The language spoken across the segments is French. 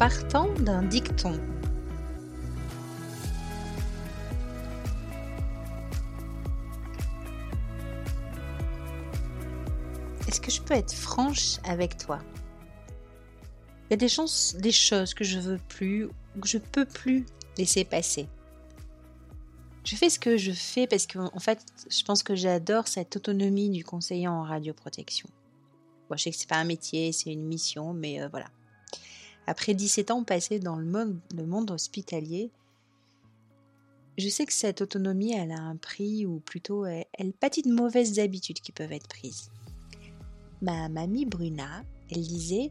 partant d'un dicton. Est-ce que je peux être franche avec toi? Il y a des, des choses que je veux plus que je peux plus laisser passer. Je fais ce que je fais parce que, en fait, je pense que j'adore cette autonomie du conseiller en radioprotection. Bon, je sais que c'est pas un métier, c'est une mission, mais euh, voilà. Après 17 ans passés dans le monde, hospitalier, je sais que cette autonomie, elle a un prix, ou plutôt, elle, elle pâtit de mauvaises habitudes qui peuvent être prises. Ma mamie Bruna, elle disait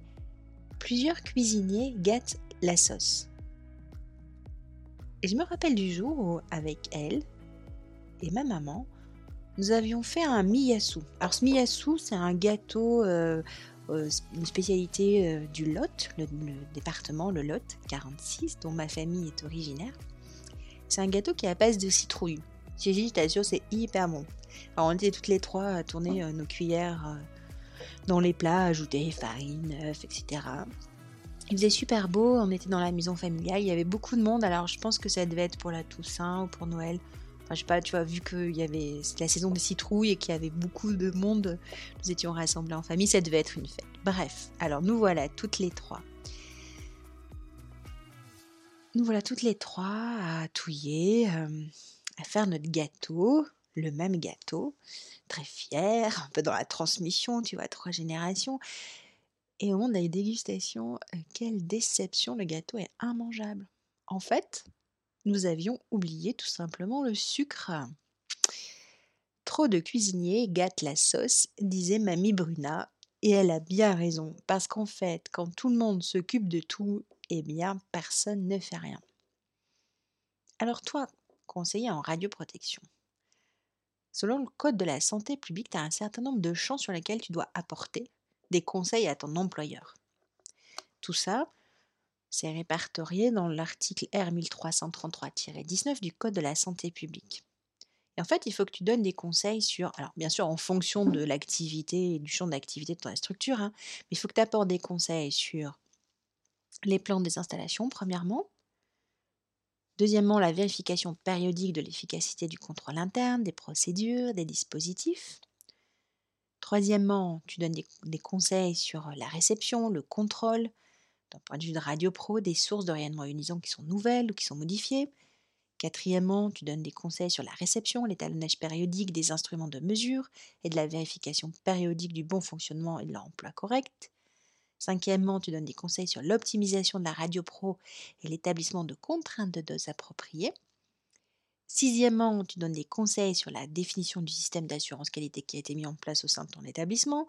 Plusieurs cuisiniers gâtent la sauce. Et je me rappelle du jour où, avec elle et ma maman, nous avions fait un miyasu. Alors ce miyasu, c'est un gâteau, euh, une spécialité euh, du Lot, le, département, le Lot 46, dont ma famille est originaire. C'est un gâteau qui est à base de citrouille. J'ai dit, t'assure, c'est hyper bon. Alors on était toutes les trois à tourner nos cuillères dans les plats, ajouter farine, œufs, etc. Il faisait super beau, on était dans la maison familiale, il y avait beaucoup de monde, alors je pense que ça devait être pour la Toussaint ou pour Noël. Je sais pas, tu vois, vu que y avait, c'était la saison des citrouilles et qu'il y avait beaucoup de monde, nous étions rassemblés en famille, ça devait être une fête. Bref, alors nous voilà toutes les trois. Nous voilà toutes les trois à touiller, euh, à faire notre gâteau, le même gâteau, très fier, un peu dans la transmission, tu vois, trois générations. Et au moment de la dégustation, euh, quelle déception, le gâteau est immangeable. En fait, nous avions oublié tout simplement le sucre. Trop de cuisiniers gâtent la sauce, disait mamie Bruna, et elle a bien raison, parce qu'en fait, quand tout le monde s'occupe de tout, eh bien, personne ne fait rien. Alors toi, conseiller en radioprotection, selon le Code de la santé publique, tu as un certain nombre de champs sur lesquels tu dois apporter des conseils à ton employeur. Tout ça, c'est répertorié dans l'article R1333-19 du Code de la santé publique. Et en fait, il faut que tu donnes des conseils sur, alors bien sûr en fonction de l'activité et du champ d'activité de ta structure, hein, mais il faut que tu apportes des conseils sur les plans des installations, premièrement. Deuxièmement, la vérification périodique de l'efficacité du contrôle interne, des procédures, des dispositifs. Troisièmement, tu donnes des, conseils sur la réception, le contrôle, d'un point de vue de Radio Pro, des sources de rayonnement ionisant qui sont nouvelles ou qui sont modifiées. Quatrièmement, tu donnes des conseils sur la réception, l'étalonnage périodique des instruments de mesure et de la vérification périodique du bon fonctionnement et de leur emploi correct. Cinquièmement, tu donnes des conseils sur l'optimisation de la radio pro et l'établissement de contraintes de dose appropriées. Sixièmement, tu donnes des conseils sur la définition du système d'assurance qualité qui a été mis en place au sein de ton établissement.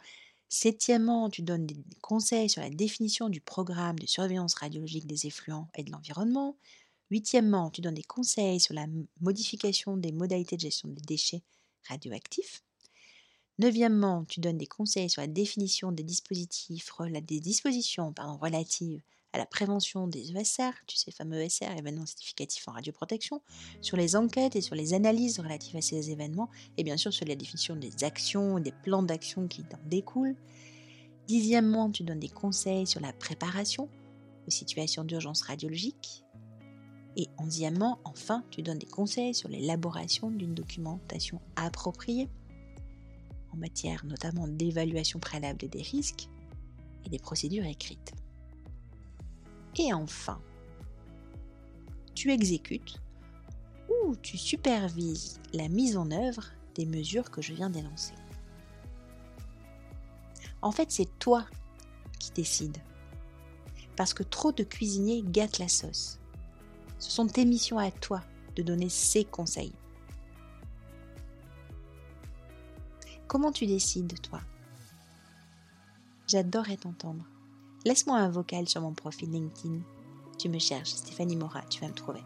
Septièmement, tu donnes des conseils sur la définition du programme de surveillance radiologique des effluents et de l'environnement. Huitièmement, tu donnes des conseils sur la modification des modalités de gestion des déchets radioactifs. Neuvièmement, tu donnes des conseils sur la définition des dispositifs, des dispositions relatives à la prévention des ESR, tu sais, fameux ESR, événements significatifs en radioprotection, sur les enquêtes et sur les analyses relatives à ces événements, et bien sûr sur la définition des actions et des plans d'action qui en découlent. Dixièmement, tu donnes des conseils sur la préparation aux situations d'urgence radiologique. Et onzièmement, enfin, tu donnes des conseils sur l'élaboration d'une documentation appropriée en matière notamment d'évaluation préalable des risques et des procédures écrites. Et enfin, tu exécutes ou tu supervises la mise en œuvre des mesures que je viens d'énoncer. En fait, c'est toi qui décides. Parce que trop de cuisiniers gâtent la sauce. Ce sont tes missions à toi de donner ces conseils. Comment tu décides, toi? J'adorerais t'entendre. Laisse-moi un vocal sur mon profil LinkedIn. Tu me cherches, Stéphanie Mora, tu vas me trouver.